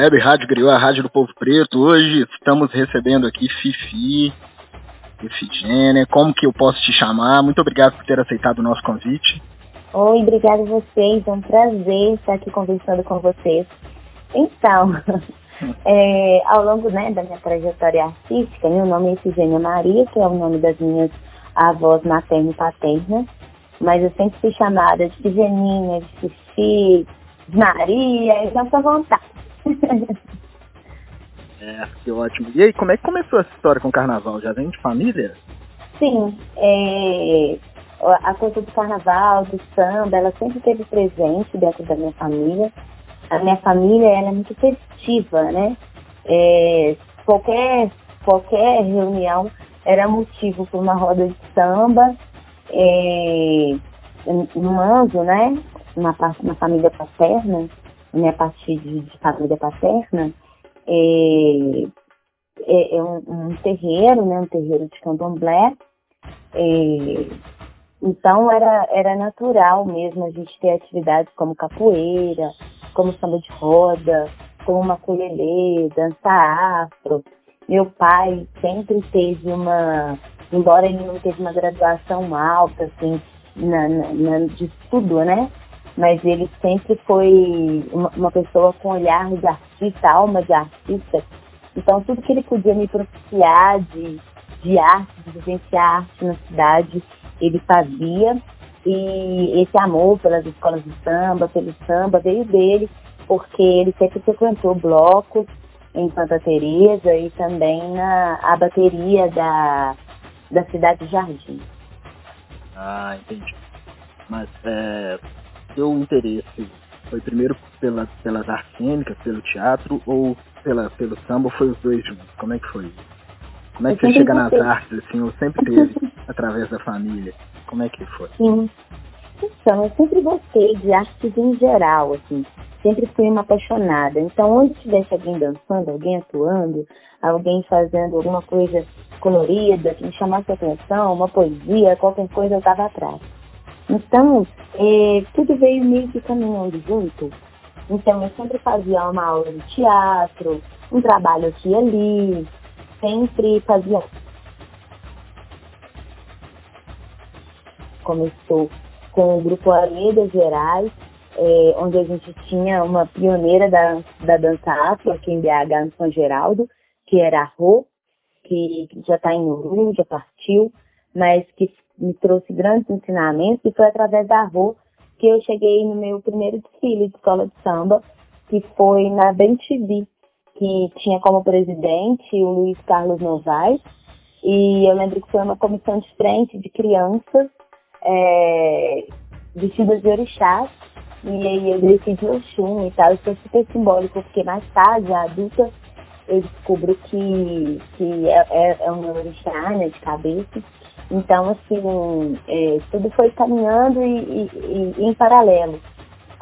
Web Rádio Griou, a Rádio do Povo Preto. Hoje estamos recebendo aqui Fifi, Efigênia. Como que eu posso te chamar? Muito obrigado por ter aceitado o nosso convite. Oi, obrigado a vocês. É um prazer estar aqui conversando com vocês. Então, é, ao longo né, da minha trajetória artística, meu nome é Efigênia Maria, que é o nome das minhas avós materna e paterna, mas eu sempre fui chamada de Figeninha, de Fifi, de Maria, então fica à vontade. é, que ótimo. E aí, como é que começou essa história com o carnaval? Já vem de família? Sim, é, a coisa do carnaval, do samba, ela sempre esteve presente dentro da minha família. A minha família ela é muito festiva, né? É, qualquer, qualquer reunião era motivo para uma roda de samba, é, um anjo, né? Uma, uma família paterna, minha parte de, de família paterna, é, é, é um, um, terreiro, né? Um terreiro de candomblé. É, então era, era natural mesmo a gente ter atividades como capoeira, como samba de roda, como maculelê, dança afro. Meu pai sempre teve uma, embora ele não teve uma graduação alta, assim, na, na, de estudo, né? Mas ele sempre foi uma, pessoa com olhar de artista, alma de artista. Então tudo que ele podia me propiciar de, de arte, de vivenciar arte na cidade, ele fazia. E esse amor pelas escolas de samba, pelo samba, veio dele, porque ele sempre frequentou blocos em Santa Teresa e também na a bateria da, da cidade de Jardim. Ah, entendi. Mas é, seu interesse foi primeiro pela, pelas artes cênicas, pelo teatro ou pela, pelo samba ou foi os dois juntos? Como é que foi? Como é que você chega nas artes, assim, ou sempre teve através da família? Como é que foi? Sim. Então, eu sempre gostei de artes em geral, assim. Sempre fui uma apaixonada. Então, onde tivesse alguém dançando, alguém atuando, alguém fazendo alguma coisa colorida, que me chamasse a atenção, uma poesia, qualquer coisa, eu estava atrás. Então, é, tudo veio meio que caminhando junto. Então, eu sempre fazia uma aula de teatro, um trabalho aqui e ali, sempre fazia começou com o grupo Areias Gerais, é, onde a gente tinha uma pioneira da, da dança afro aqui em BH, no São Geraldo, que era a Rô, que, já está em Uru, já partiu, mas que me trouxe grandes ensinamentos e foi através da Rô que eu cheguei no meu primeiro desfile de escola de samba, que foi na Bem TV, que tinha como presidente o Luiz Carlos Novaes, e eu lembro que foi uma comissão de frente de crianças é, vestidas de orixás, e aí eu decidi o chum e tal, isso foi super simbólico, porque mais tarde, a adulta, eu descubro que, que é, é, é um orixá, né, de cabeça. Então, assim, é, tudo foi caminhando e, e, e, em paralelo.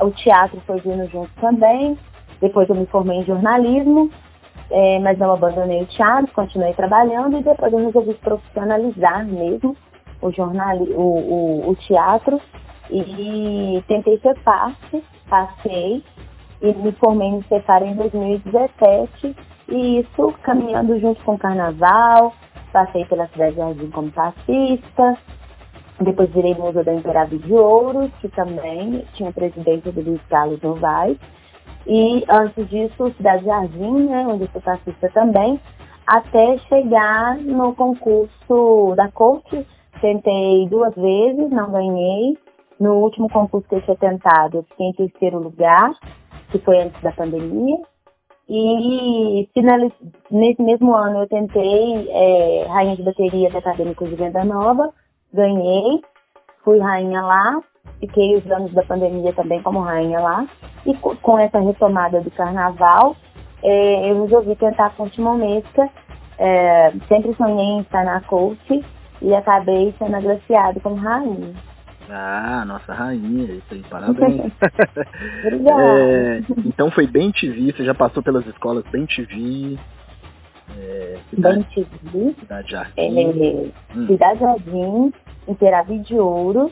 O teatro foi vindo junto também, depois eu me formei em jornalismo, é, mas não abandonei o teatro, continuei trabalhando e depois eu resolvi profissionalizar mesmo o, jornal, o, o, o teatro e tentei ser parte, passei e me formei no Cefar em 2017 e isso caminhando junto com o carnaval, passei pela cidade de Jardim como passista, depois virei musa da Imperador de Ouro, que também tinha presidência do Luiz Carlos Novaes, e antes disso, Cidade Jardim, né, onde eu sou passista também, até chegar no concurso da corte Tentei duas vezes, não ganhei. No último concurso que eu tinha tentado, eu fiquei em terceiro lugar, que foi antes da pandemia. E nesse mesmo ano eu tentei é, rainha de bateria da Acadêmica de Venda Nova, ganhei, fui rainha lá, fiquei os anos da pandemia também como rainha lá. E com essa retomada do carnaval, é, eu resolvi tentar a Fonte Momesca. É, sempre sonhei em estar na coach e acabei sendo agraciado como rainha. Ah, nossa rainha, isso aí, parabéns. É, então foi bem TV, você já passou pelas escolas bem TV. É, cidade, bem TV. Cidade Jardim. É, hum. Cidade Jardim, Imperador de Ouro,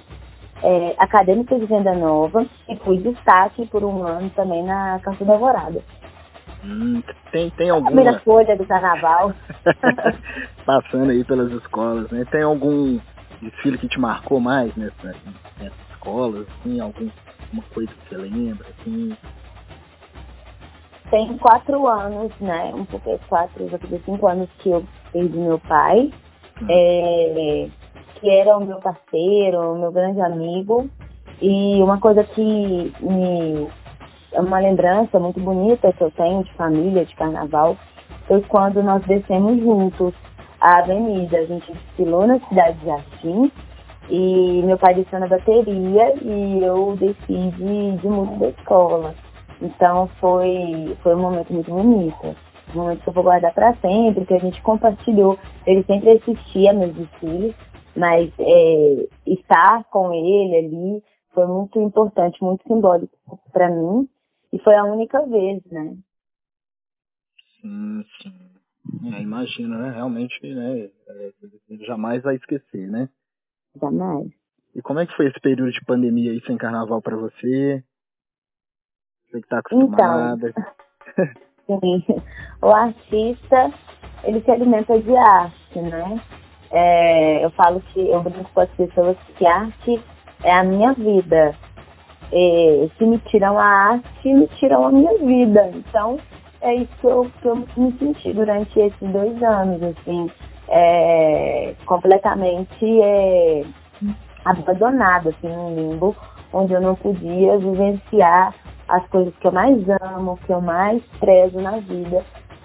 é, Acadêmica de Venda Nova e fui destaque por um ano também na Campo da Alvorada. Hum, tem, tem alguma... Primeira folha do carnaval. Passando aí pelas escolas, né? Tem algum desfile que te marcou mais nessa, nessa escola, assim, alguma coisa que você lembra, assim? Tem quatro anos, né? Um pouco quatro, já fazer cinco anos que eu perdi meu pai, hum. é, que era o meu parceiro, o meu grande amigo. E uma coisa que me é uma lembrança muito bonita que eu tenho de família, de carnaval, foi quando nós descemos juntos a avenida. A gente desfilou na cidade de Jardim e meu pai desceu na bateria e eu desci de, de música da escola. Então foi, foi um momento muito bonito. Um momento que eu vou guardar para sempre, que a gente compartilhou. Ele sempre assistia meus desfiles, mas é, estar com ele ali foi muito importante, muito simbólico para mim. E foi a única vez, né? Sim, sim. É, imagina, né? Realmente, né? É, jamais vai esquecer, né? Jamais. E como é que foi esse período de pandemia aí sem carnaval para você? Você que tá acostumada. Então, sim. O artista, ele se alimenta de arte, né? É, eu falo que eu brinco com as pessoas que arte é a minha vida é, se me tiram a arte, me tiram a minha vida. Então, é isso que eu, que eu me senti durante esses dois anos, assim, é, completamente é, abandonada, assim, num limbo, onde eu não podia vivenciar as coisas que eu mais amo, que eu mais prezo na vida,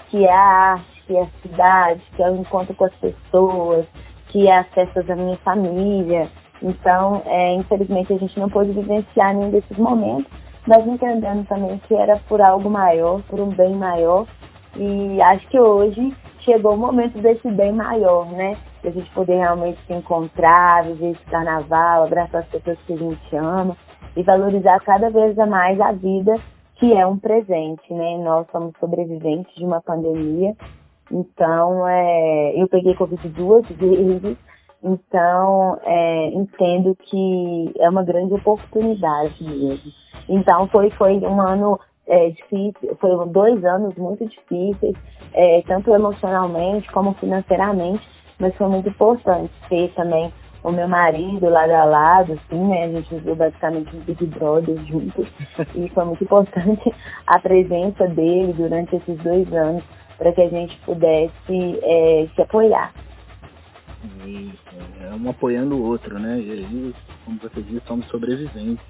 que é a arte, que é a cidade, que é o encontro com as pessoas, que é as festas da minha família, então, é, infelizmente, a gente não pôde vivenciar nenhum desses momentos, mas entendendo também que era por algo maior, por um bem maior. E acho que hoje chegou o momento desse bem maior, né? De a gente poder realmente se encontrar, viver esse carnaval, abraçar as pessoas que a gente ama e valorizar cada vez mais a vida que é um presente, né? Nós somos sobreviventes de uma pandemia, então é, eu peguei Covid duas vezes, então, é, entendo que é uma grande oportunidade mesmo. Então, foi, foi um ano é, difícil, foram dois anos muito difíceis, é, tanto emocionalmente como financeiramente, mas foi muito importante ter também o meu marido lado a lado, assim, né? A gente viu basicamente um Big Brother juntos. E foi muito importante a presença dele durante esses dois anos para que a gente pudesse é, se apoiar. Isso, é um apoiando o outro, né? E aí, como você disse, somos sobreviventes.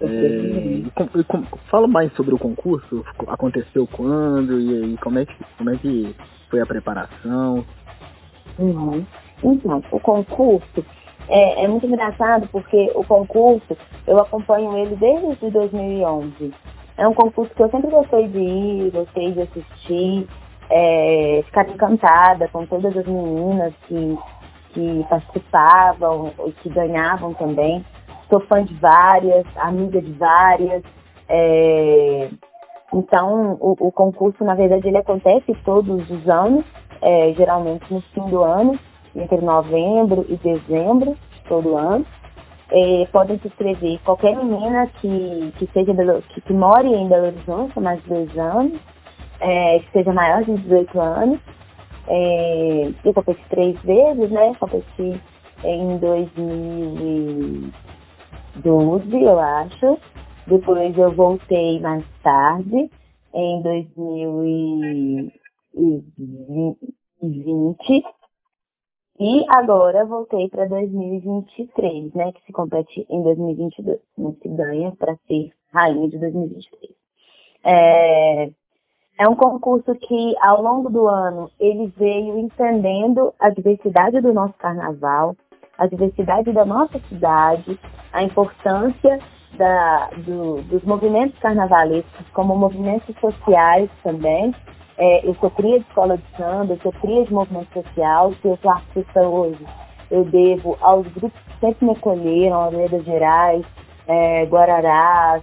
É, e, e, fala mais sobre o concurso, aconteceu quando e aí como é que, como é que foi a preparação? Uhum. Então, o concurso é, é, muito engraçado porque o concurso eu acompanho ele desde 2011. É um concurso que eu sempre gostei de ir, gostei de assistir é, ficar encantada com todas as meninas que, que participavam e que ganhavam também. Sou fã de várias, amiga de várias. É, então, o, o, concurso, na verdade, ele acontece todos os anos, é, geralmente no fim do ano, entre novembro e dezembro, todo ano. É, podem se inscrever qualquer menina que, que, seja que, que more em Belo Horizonte mais de dois anos, é, que seja maior de 18 anos. É, eu competi três vezes, né? Competi em 2012, eu acho. Depois eu voltei mais tarde, em 2020. E agora voltei para 2023, né? Que se compete em 2022. Né, se ganha para ser rainha de 2023. É, é um concurso que, ao longo do ano, ele veio entendendo a diversidade do nosso carnaval, a diversidade da nossa cidade, a importância da, do, dos movimentos carnavalescos como movimentos sociais também. É, eu sou cria de escola de samba, eu sou cria de movimento social, que eu sou artista hoje. Eu devo aos grupos que sempre me acolheram, Almeida Gerais, é, Guararás,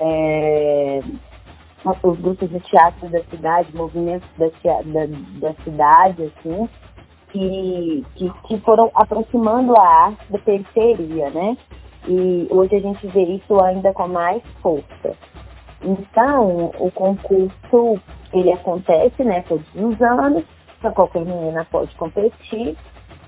é, os grupos de teatro da cidade, movimentos da, da, da cidade, assim, que, que, que, foram aproximando a arte da periferia, né? E hoje a gente vê isso ainda com mais força. Então, o concurso ele acontece né, todos os anos, só qualquer menina pode competir.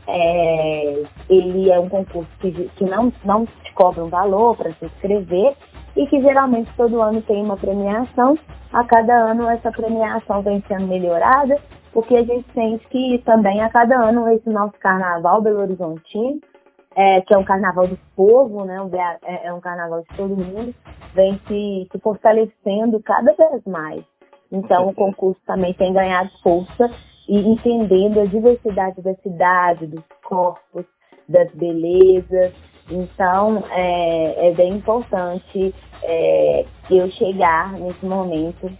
É, ele é um concurso que, que não, não te cobra um valor para se inscrever e que geralmente todo ano tem uma premiação. A cada ano essa premiação vem sendo melhorada, porque a gente sente que também a cada ano esse nosso carnaval Belo Horizontino, é, que é um carnaval do povo, né, é, é um carnaval de todo mundo, vem se, se fortalecendo cada vez mais. Então o concurso também tem ganhado força e entendendo a diversidade da cidade, dos corpos, das belezas. Então é, é bem importante é, eu chegar nesse momento,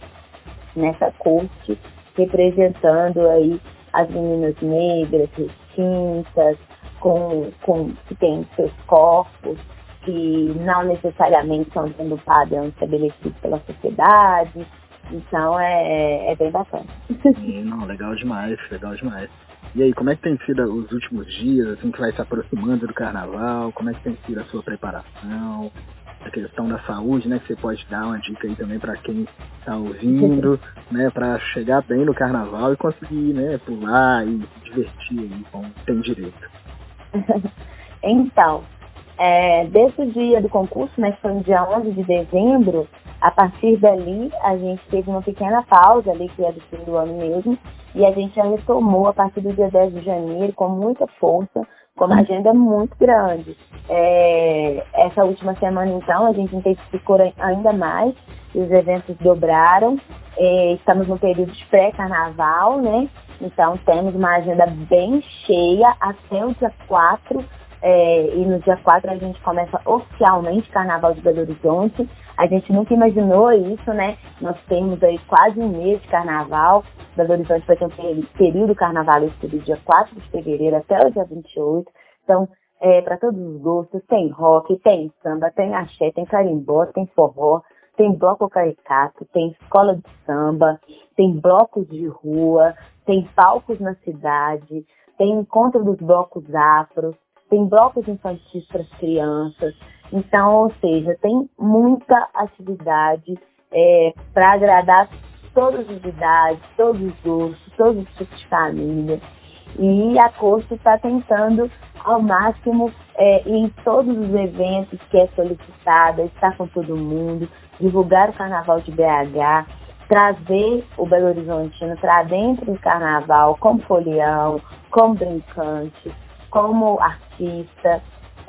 nessa corte, representando aí as meninas negras, retintas, com, com, que têm seus corpos, que não necessariamente são dentro do padrão pela sociedade. Então é, é bem bacana. Não, legal demais, legal demais. E aí, como é que tem sido os últimos dias, assim, que vai se aproximando do carnaval? Como é que tem sido a sua preparação? A questão da saúde, né? Que você pode dar uma dica aí também para quem está ouvindo, né? Para chegar bem no carnaval e conseguir, né? Pular e se divertir aí como tem direito. então, é, desse dia do concurso, né? Que foi no dia 11 de dezembro, a partir dali, a gente teve uma pequena pausa ali, que é do fim do ano mesmo, e a gente já retomou a partir do dia 10 de janeiro com muita força, com uma agenda muito grande. É, essa última semana, então, a gente intensificou ainda mais, os eventos dobraram, é, estamos no período de pré-carnaval, né? Então, temos uma agenda bem cheia até o dia 4 é, e no dia 4 a gente começa oficialmente Carnaval de Belo Horizonte. A gente nunca imaginou isso, né? Nós temos aí quase um mês de carnaval. Belo Horizonte vai ter um período carnavalesco do dia 4 de fevereiro até o dia 28. Então, é, para todos os gostos, tem rock, tem samba, tem axé, tem carimbó, tem forró, tem bloco caricato, tem escola de samba, tem blocos de rua, tem palcos na cidade, tem encontro dos blocos afros, tem blocos infantis para as crianças. Então, ou seja, tem muita atividade é, para agradar todas as idades, todos os gostos, todos os tipos de família. E a Corte está tentando ao máximo é, em todos os eventos que é solicitada, estar com todo mundo, divulgar o Carnaval de BH, trazer o Belo Horizontino para dentro do Carnaval como folião, como brincante, como artista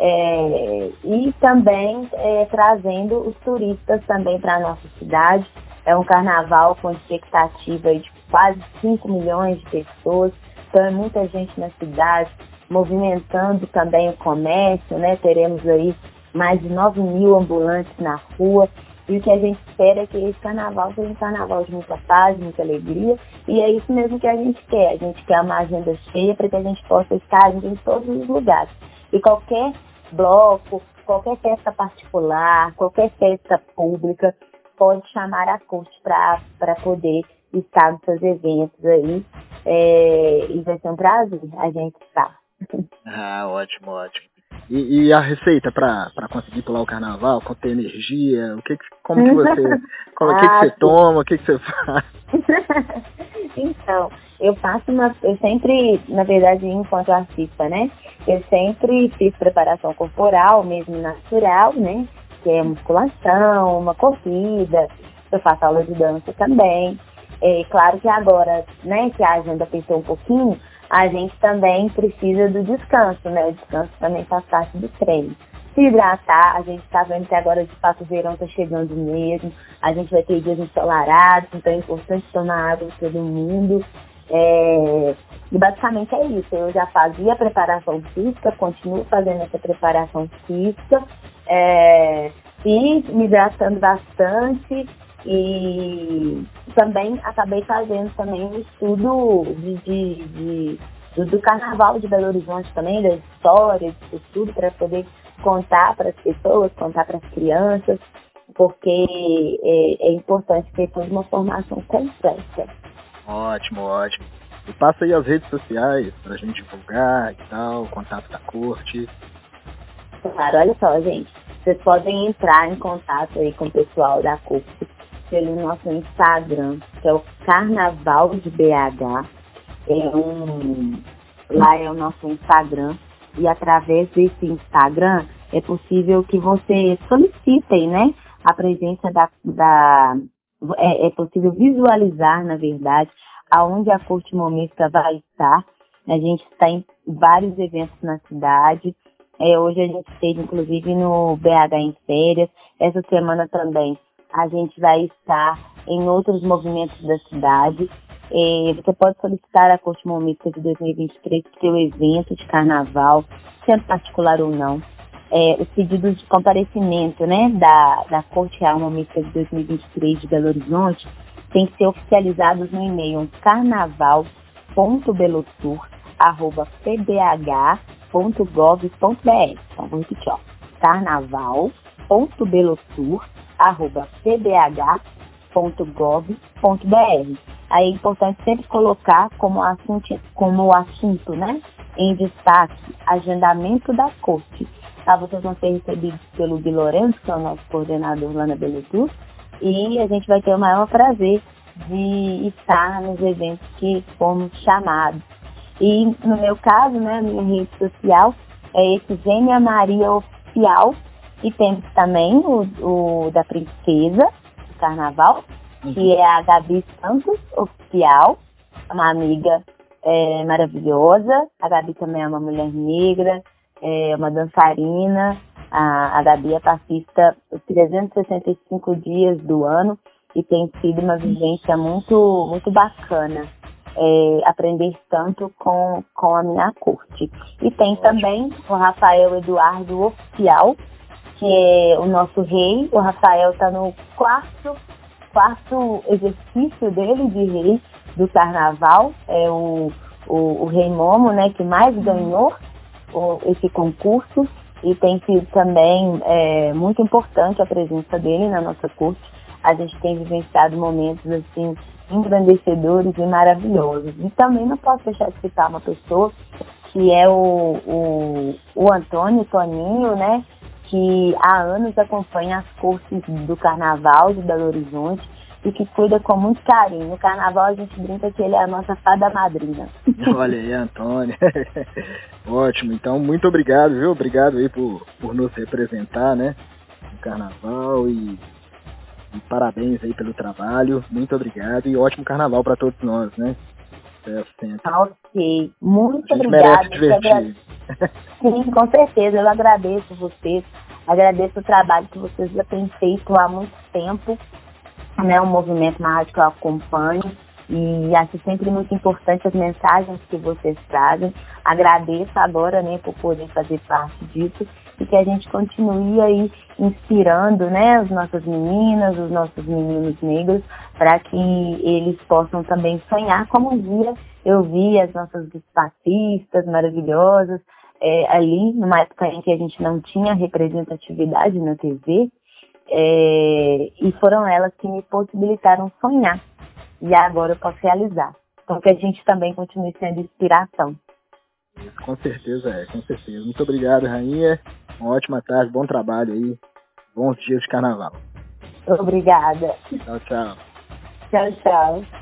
é, e também é, trazendo os turistas também para a nossa cidade. É um carnaval com expectativa de quase 5 milhões de pessoas, então é muita gente na cidade, movimentando também o comércio, né? Teremos aí mais de 9 mil ambulantes na rua. E o que a gente espera é que esse carnaval seja um carnaval de muita paz, muita alegria. E é isso mesmo que a gente quer. A gente quer uma agenda cheia para que a gente possa estar em todos os lugares. E qualquer bloco, qualquer festa particular, qualquer festa pública, pode chamar a corte para poder estar nos seus eventos aí. É, e vai ser um prazer a gente estar. Ah, ótimo, ótimo. E, e a receita para conseguir pular o carnaval, com ter energia, o que, como que você, como, ah, que, que você toma, o que, que você faz? então, eu faço uma, eu sempre, na verdade, enquanto artista, né? Eu sempre fiz preparação corporal, mesmo natural, né? Que é musculação, uma corrida, eu faço aula de dança também. É claro que agora, né, que a agenda apertou um pouquinho, a gente também precisa do descanso, né? O descanso também faz parte do treino. Se hidratar, a gente está vendo que agora de fato o verão está chegando mesmo, a gente vai ter dias ensolarados, então é importante tomar água todo mundo. É... E basicamente é isso. Eu já fazia preparação física, continuo fazendo essa preparação física é... me hidratando bastante e também acabei fazendo também um estudo de, de, de do, do, carnaval de Belo Horizonte também, da história, disso tudo, para poder contar para as pessoas, contar para as crianças, porque é, é, importante ter toda uma formação completa. Ótimo, ótimo. E passa aí as redes sociais para a gente divulgar e tal, contato da corte. Claro, olha só, gente. Vocês podem entrar em contato aí com o pessoal da corte pelo nosso Instagram, que é o Carnaval de BH. É um, lá é o nosso Instagram. E através desse Instagram é possível que vocês solicitem, né? A presença da. da é, é possível visualizar, na verdade, aonde a corte momista vai estar. A gente está em vários eventos na cidade. É, hoje a gente esteve, inclusive, no BH em férias. Essa semana também a gente vai estar em outros movimentos da cidade. É, você pode solicitar a Corte Momista de 2023 para o seu evento de carnaval, sendo particular ou não. É, os pedidos de comparecimento né, da, da Corte Real Momista de 2023 de Belo Horizonte têm que ser oficializados no e-mail carnaval.belotur.pbh.gov.br. Então, vou repetir, ó. carnaval.belotur.pbh.gov.br. Aí é importante sempre colocar como assunto, como assunto né, em destaque agendamento da corte. Tá? Vocês vão ser recebidos pelo Gui Lourenço, que é o nosso coordenador lá na Beletur, e a gente vai ter o maior prazer de estar nos eventos que fomos chamados. E no meu caso, né, minha rede social é esse Gênia Maria Oficial, e temos também o, o da Princesa, do Carnaval, uhum. que é a Gabi Santos Oficial, uma amiga é, maravilhosa. A Gabi também é uma mulher negra, é uma dançarina. A, a Gabi é passista os 365 dias do ano e tem sido uma vivência muito, muito bacana. É, aprender tanto com, com a minha corte. E tem também o Rafael Eduardo Oficial, que é o nosso rei. O Rafael está no quarto, quarto exercício dele de rei do carnaval. É o, o, o rei Momo, né, que mais ganhou o, esse concurso. E tem sido também é, muito importante a presença dele na nossa corte a gente tem vivenciado momentos assim engrandecedores e maravilhosos. E também não posso deixar de citar uma pessoa que é o, o, o Antônio Toninho, né? Que há anos acompanha as cortes do Carnaval de Belo Horizonte e que cuida com muito carinho. No Carnaval a gente brinca que ele é a nossa fada madrinha. Olha aí, Antônio. Ótimo. Então, muito obrigado, viu? Obrigado aí por, por nos representar, né? No Carnaval e e parabéns aí pelo trabalho, muito obrigado e ótimo carnaval para todos nós, né? Tá ok, muito obrigada. Sim, com certeza, eu agradeço vocês, agradeço o trabalho que vocês já têm feito há muito tempo, né? O movimento na rádio que eu acompanho e acho sempre muito importante as mensagens que vocês trazem. Agradeço agora, né, por poder fazer parte disso e que a gente continue aí inspirando, né, as nossas meninas, os nossos meninos negros, para que eles possam também sonhar como um dia eu vi as nossas espacistas maravilhosas é, ali, numa época em que a gente não tinha representatividade na TV, é, foram elas que me possibilitaram sonhar. E agora eu posso realizar. Então que a gente também continue sendo inspiração. Com certeza é, com certeza. Muito obrigado, Rainha. Uma ótima tarde, bom trabalho aí. Bons dias de carnaval. Obrigada. Tchau, tchau. Tchau, tchau.